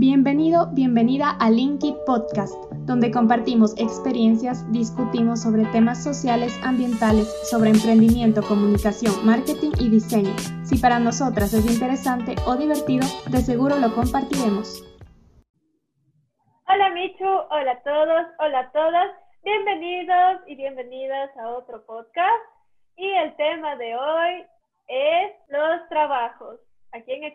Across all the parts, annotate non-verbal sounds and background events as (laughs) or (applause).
Bienvenido, bienvenida a Linkit Podcast, donde compartimos experiencias, discutimos sobre temas sociales, ambientales, sobre emprendimiento, comunicación, marketing y diseño. Si para nosotras es interesante o divertido, de seguro lo compartiremos. Hola Michu, hola a todos, hola a todas. Bienvenidos y bienvenidas a otro podcast. Y el tema de hoy es los trabajos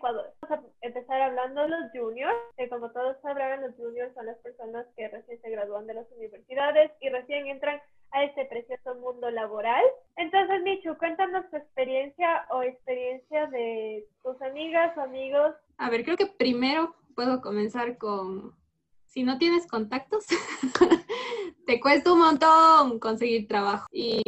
Ecuador. Vamos a empezar hablando de los juniors, que como todos sabrán, los juniors son las personas que recién se gradúan de las universidades y recién entran a este precioso mundo laboral. Entonces, Michu, cuéntanos tu experiencia o experiencia de tus amigas o amigos. A ver, creo que primero puedo comenzar con, si no tienes contactos, (laughs) te cuesta un montón conseguir trabajo. Y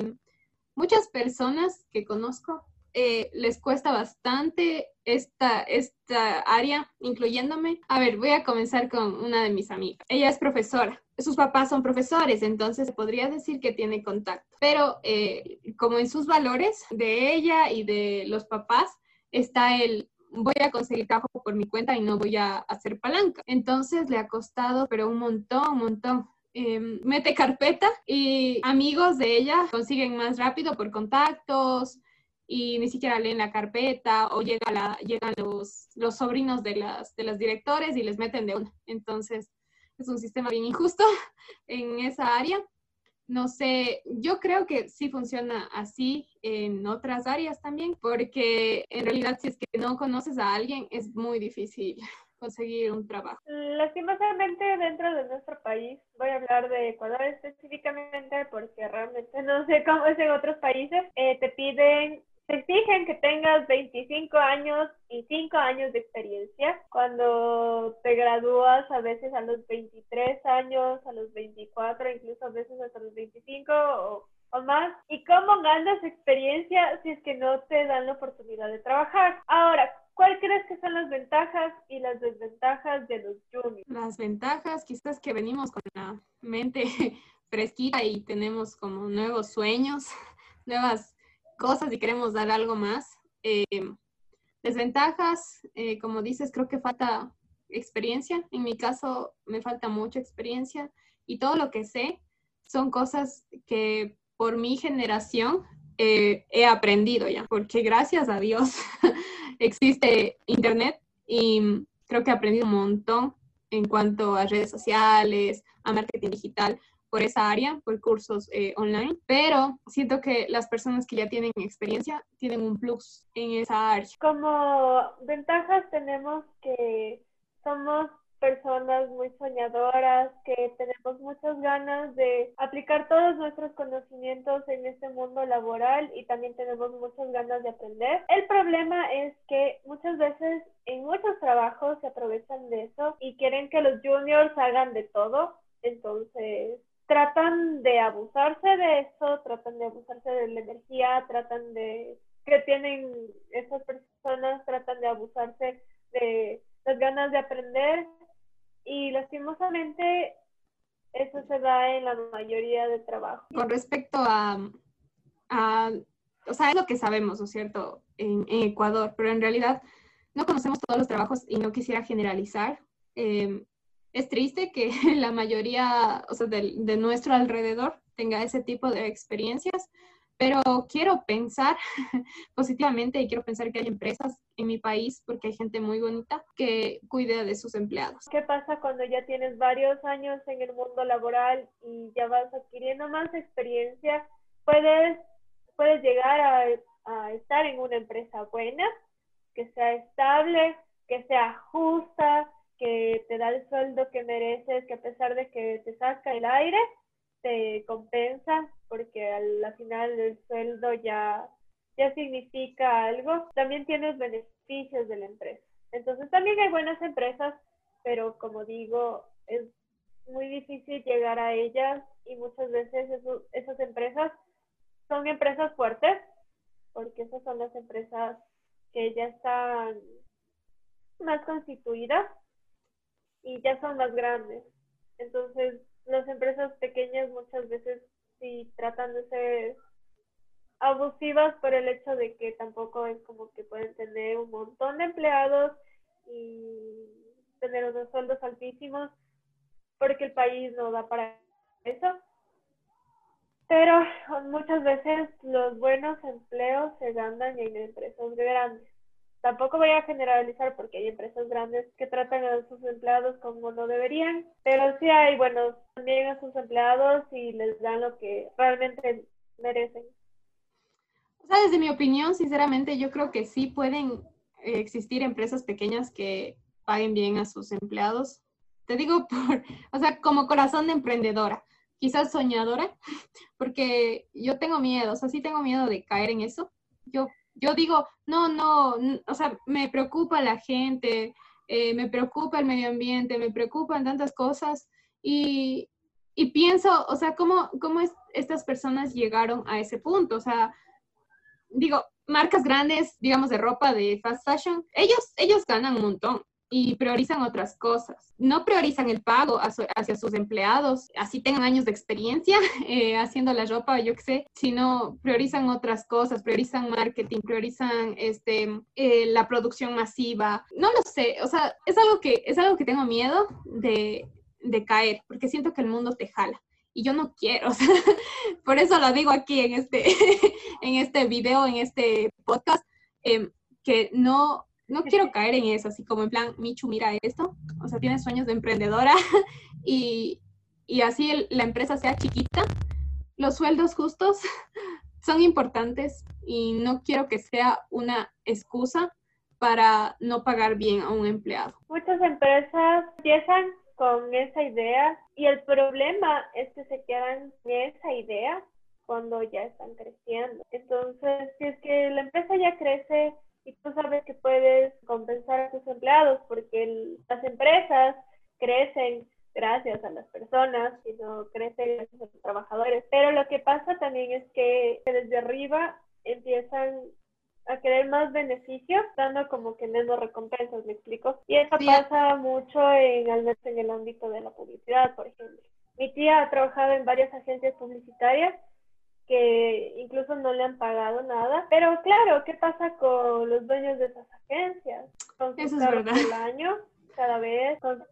muchas personas que conozco eh, les cuesta bastante esta, esta área, incluyéndome. A ver, voy a comenzar con una de mis amigas. Ella es profesora. Sus papás son profesores, entonces podría decir que tiene contacto. Pero eh, como en sus valores de ella y de los papás está el voy a conseguir trabajo por mi cuenta y no voy a hacer palanca. Entonces le ha costado, pero un montón, un montón. Em, mete carpeta y amigos de ella consiguen más rápido por contactos, y ni siquiera leen la carpeta o llega la, llegan los, los sobrinos de las, de las directores y les meten de una. Entonces, es un sistema bien injusto (laughs) en esa área. No sé, yo creo que sí funciona así en otras áreas también, porque en realidad si es que no conoces a alguien es muy difícil (laughs) conseguir un trabajo. Lastimosamente dentro de nuestro país, voy a hablar de Ecuador específicamente porque realmente no sé cómo es en otros países, eh, te piden se exigen que tengas 25 años y 5 años de experiencia. Cuando te gradúas a veces a los 23 años, a los 24, incluso a veces hasta los 25 o, o más. ¿Y cómo ganas experiencia si es que no te dan la oportunidad de trabajar? Ahora, ¿Cuál crees que son las ventajas y las desventajas de los juniors? Las ventajas, quizás que venimos con la mente (laughs) fresquita y tenemos como nuevos sueños, (laughs) nuevas cosas y queremos dar algo más. Eh, desventajas, eh, como dices, creo que falta experiencia. En mi caso, me falta mucha experiencia y todo lo que sé son cosas que por mi generación eh, he aprendido ya, porque gracias a Dios (laughs) existe Internet y creo que he aprendido un montón en cuanto a redes sociales, a marketing digital, por esa área, por cursos eh, online, pero siento que las personas que ya tienen experiencia tienen un plus en esa área. Como ventajas tenemos que somos personas muy soñadoras, que tenemos muchas ganas de aplicar todos nuestros conocimientos en este mundo laboral y también tenemos muchas ganas de aprender. El problema es que muchas veces en muchos trabajos se aprovechan de eso y quieren que los juniors hagan de todo. Entonces, tratan de abusarse de eso, tratan de abusarse de la energía, tratan de que tienen esas personas, tratan de abusarse de las ganas de aprender y lastimosamente eso se da en la mayoría de trabajo. Con respecto a, o sea, es lo que sabemos, ¿no es cierto?, en, Ecuador, pero en realidad no conocemos todos los trabajos y no quisiera generalizar. Eh, es triste que (laughs) la mayoría, o sea, de, de, nuestro alrededor tenga ese tipo de experiencias, pero quiero pensar (laughs) positivamente y quiero pensar que hay empresas en mi país, porque hay gente muy bonita que cuida de sus empleados. ¿Qué pasa cuando ya tienes varios años en el mundo laboral y ya vas adquiriendo más experiencia? Puedes, puedes llegar a, a estar en una empresa buena, que sea estable, que sea justa, que te da el sueldo que mereces, que a pesar de que te saca el aire, te compensa, porque al, final el sueldo ya, ya significa algo. También tienes beneficios de la empresa. Entonces también hay buenas empresas, pero como digo, es muy difícil llegar a ellas y muchas veces esas empresas son empresas fuertes, porque esas son las empresas que ya están más constituidas y ya son más grandes. Entonces, las empresas pequeñas muchas veces sí tratan de ser abusivas por el hecho de que tampoco es como que pueden tener un montón de empleados y tener unos sueldos altísimos porque el país no da para eso. Pero muchas veces los buenos empleos se ganan en empresas grandes. Tampoco voy a generalizar porque hay empresas grandes que tratan a sus empleados como no deberían, pero sí hay buenos también a sus empleados y les dan lo que realmente merecen. O sea, desde mi opinión, sinceramente, yo creo que sí pueden eh, existir empresas pequeñas que paguen bien a sus empleados. Te digo (laughs) por, o sea, como corazón de emprendedora, quizás soñadora, (laughs) porque yo tengo miedo, o sea, sí tengo miedo de caer en eso. Yo, yo digo, no, no, o sea, me preocupa la gente, eh, me preocupa el medio ambiente, me preocupan tantas cosas y, y pienso, o sea, ¿cómo, cómo es, estas personas llegaron a ese punto? O sea, digo, marcas grandes, digamos, de ropa, de fast fashion, ellos, ellos ganan un montón y priorizan otras cosas. No priorizan el pago hacia sus empleados, así tengan años de experiencia (laughs) eh, haciendo la ropa, yo qué sé, sino priorizan otras cosas, priorizan marketing, priorizan este, eh, la producción masiva. No lo sé, o sea, es algo que, es algo que tengo miedo de, de caer, porque siento que el mundo te jala y yo no quiero, (laughs) o por eso lo digo aquí en este, (laughs) en este video, en este podcast, em, que no, no quiero caer en eso, así como en plan, Michu, mira esto, o sea, tienes sueños de emprendedora (laughs) y, y así la empresa sea chiquita, los sueldos justos (laughs) son importantes y no quiero que sea una excusa para no pagar bien a un empleado. Muchas empresas empiezan con esa idea y el problema es que se quedan en esa idea cuando ya están creciendo. Entonces, si es que la empresa ya crece y tú sabes que puedes compensar a tus empleados porque las empresas crecen gracias a las personas y no crecen gracias a los trabajadores. Pero lo que pasa también es que desde arriba empiezan a querer más beneficios, dando como que menos recompensas, ¿me explico? Y eso pasa mucho en, al menos en el ámbito de la publicidad, por ejemplo. Mi tía ha trabajado en varias agencias publicitarias que incluso no le han pagado nada. Pero claro, ¿qué pasa con los dueños de esas agencias? Con sus el año, cada vez, con sus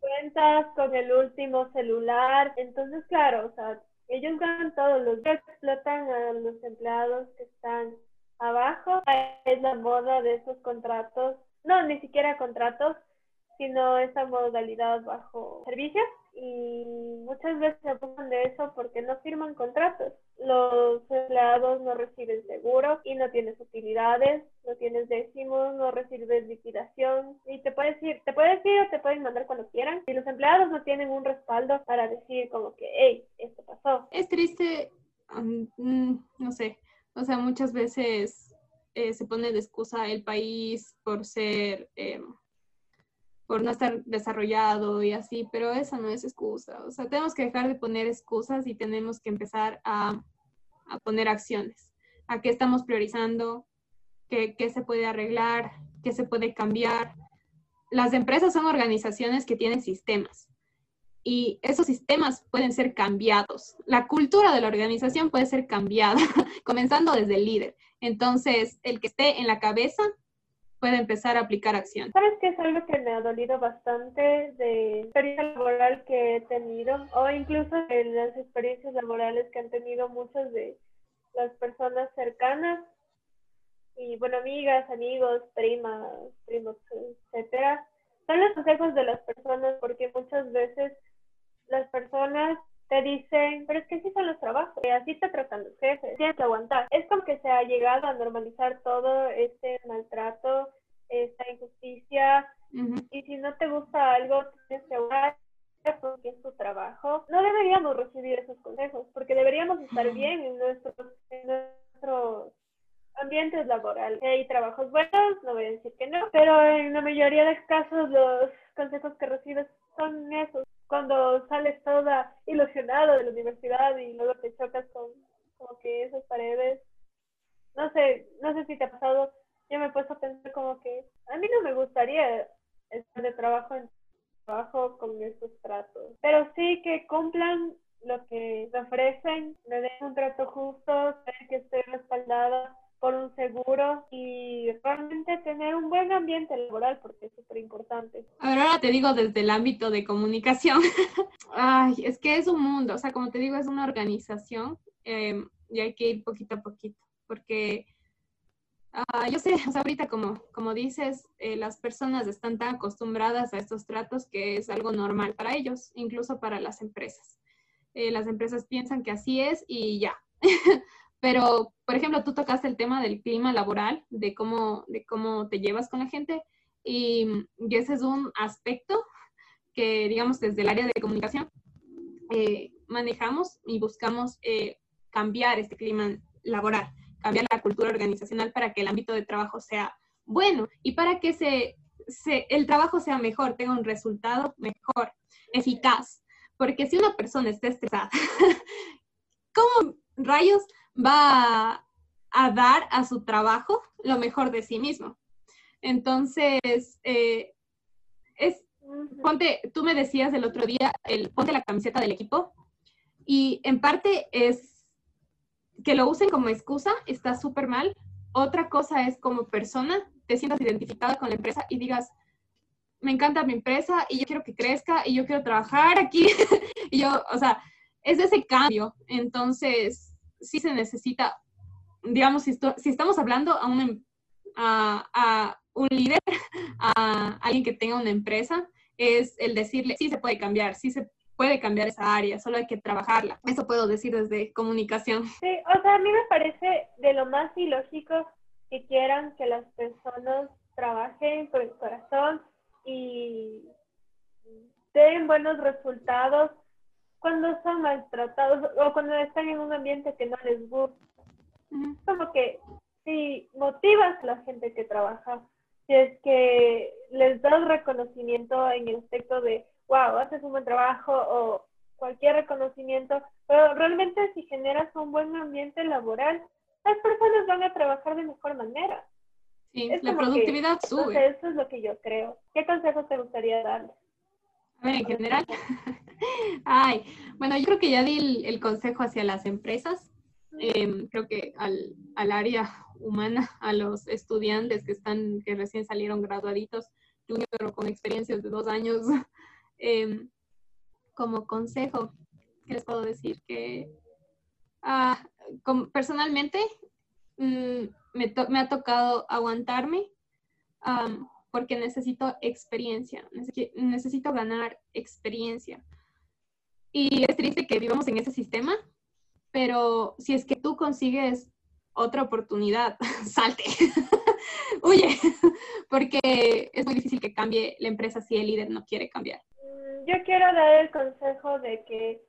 cuentas, con el último celular. Entonces, claro, o sea, ellos ganan todos los días, explotan a los empleados que están Abajo es la moda de esos contratos, no, ni siquiera contratos, sino esa modalidad bajo servicio y muchas veces se abusan de eso porque no firman contratos. Los empleados no reciben seguro y no tienes utilidades, no tienes décimos, no recibes liquidación y te puedes ir, te puedes ir o te pueden mandar cuando quieran. Y los empleados no tienen un respaldo para decir como que, hey, esto pasó. Es triste, mm, no sé, o sea, muchas veces eh, se pone de excusa el país por ser, eh, por no estar desarrollado y así, pero esa no es excusa. O sea, tenemos que dejar de poner excusas y tenemos que empezar a, a poner acciones. ¿A qué estamos priorizando? ¿Qué, ¿Qué se puede arreglar? ¿Qué se puede cambiar? Las empresas son organizaciones que tienen sistemas y esos sistemas pueden ser cambiados. La cultura de la organización puede ser cambiada, (laughs) comenzando desde el líder. Entonces, el que esté en la cabeza puede empezar a aplicar acción. ¿Sabes qué es algo que me ha dolido bastante de experiencia laboral que he tenido o incluso de las experiencias laborales que han tenido muchas de las personas cercanas y bueno, amigas, amigos, primas, primos, etcétera? Son los consejos de las personas porque muchas veces las personas te dicen, pero es que así son los trabajos, y así te tratan los jefes, tienes que aguantar. Es como que se ha llegado a normalizar todo este maltrato, esta injusticia, y si no te gusta algo, tienes que aguantar porque es tu trabajo. No deberíamos recibir esos consejos, porque deberíamos estar bien en nuestros, en nuestros ambientes laborales. Hay trabajos buenos, no voy a decir que no, pero en la mayoría de casos los consejos que recibes son esos cuando sales toda ilusionada de la universidad y luego te chocas con como que esas paredes. No sé, no sé si te ha pasado, yo me he puesto a pensar como que a mí no me gustaría estar de trabajo en trabajo con esos tratos, pero sí que cumplan lo que me ofrecen, me den un trato justo, sé que estoy respaldada por un seguro y realmente tener un buen ambiente laboral porque es súper importante. A ver, ahora te digo desde el ámbito de comunicación. (laughs) Ay, es que es un mundo, o sea, como te digo, es una organización em, y hay que ir poquito a poquito porque ah, yo sé, o sea, ahorita como, como dices, eh, las personas están tan acostumbradas a estos tratos que es algo normal para ellos, incluso para las empresas. Eh, las empresas piensan que así es y ya. (laughs) Pero, por ejemplo, tú tocaste el tema del clima laboral, de cómo, de cómo te llevas con la gente, y, ese es un aspecto que, digamos, desde el área de comunicación eh, manejamos y buscamos eh, cambiar este clima laboral, cambiar la cultura organizacional para que el ámbito de trabajo sea bueno y para que se, se, el trabajo sea mejor, tenga un resultado mejor, eficaz. Porque si una persona está estresada, (laughs) ¿cómo rayos va a, dar a su trabajo lo mejor de sí mismo. Entonces, eh, es, ponte, tú me decías el otro día, el, ponte la camiseta del equipo y en parte es que lo usen como excusa, está súper mal. Otra cosa es como persona, te sientas identificada con la empresa y digas, me encanta mi empresa y yo quiero que crezca y yo quiero trabajar aquí. (laughs) y yo, o sea, es ese cambio. Entonces, sí se necesita, digamos, si, si estamos hablando a un, a, un líder, a alguien que tenga una empresa, es el decirle, sí se puede cambiar, sí se puede cambiar esa área, solo hay que trabajarla. Eso puedo decir desde comunicación. Sí, o sea, a mí me parece de lo más ilógico que quieran que las personas trabajen por el corazón y den buenos resultados cuando son maltratados o cuando están en un ambiente que no les gusta. Como que si motivas a la gente que trabaja, si es que les das reconocimiento en el aspecto de, wow, haces un buen trabajo o cualquier reconocimiento, pero realmente si generas un buen ambiente laboral, las personas van a trabajar de mejor manera. Sí, la productividad sube. eso es lo que yo creo. ¿Qué consejos te gustaría darles? en general. Ay, bueno, yo creo que ya di el, consejo hacia las empresas. Em, creo que al, área humana, a los estudiantes que están, que recién salieron graduaditos, junior con experiencias de dos años, (laughs) em, como consejo, ¿qué les puedo decir? Que ah, personalmente mm, me, me, ha tocado aguantarme porque necesito experiencia, necesito ganar experiencia. Y es triste que vivamos en ese sistema, pero si es que tú consigues otra oportunidad, (laughs) salte, (laughs) huye, (laughs) porque es muy difícil que cambie la empresa si el líder no quiere cambiar. Mm, yo quiero dar el consejo de que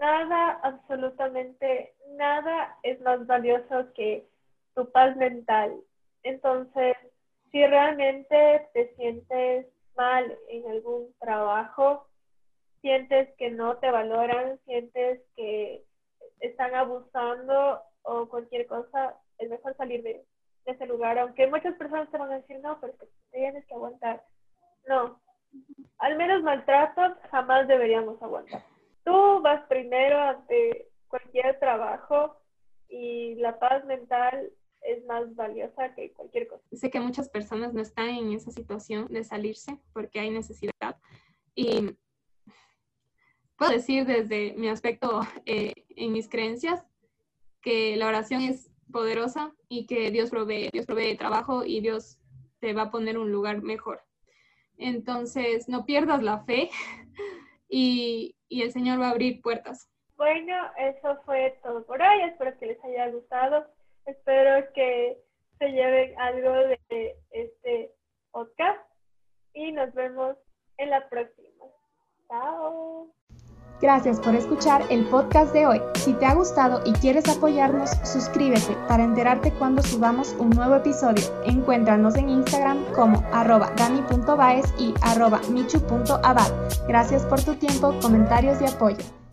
nada, absolutamente nada es más valioso que tu paz mental. Entonces, si realmente te sientes mal en algún trabajo, sientes que no te valoran, sientes que están abusando o cualquier cosa, es mejor salir de, ese lugar, aunque muchas personas te van a decir, no, pero es que tienes que aguantar. No, al menos maltratos jamás deberíamos aguantar. Tú vas primero ante cualquier trabajo y la paz mental es más valiosa que cualquier cosa. Sé que muchas personas no están en esa situación de salirse porque hay necesidad. Y puedo decir desde mi aspecto eh, en mis creencias que la oración es poderosa y que Dios provee, Dios provee trabajo y Dios te va a poner un lugar mejor. Entonces, no pierdas la fe (laughs) y, y el Señor va a abrir puertas. Bueno, eso fue todo por hoy. Espero que les haya gustado. Espero que se lleven algo de este podcast y nos vemos en la próxima. Chao. Gracias por escuchar el podcast de hoy. Si te ha gustado y quieres apoyarnos, suscríbete para enterarte cuando subamos un nuevo episodio. Encuéntranos en Instagram como arroba dani.baez y arroba michu.abad. Gracias por tu tiempo, comentarios y apoyo.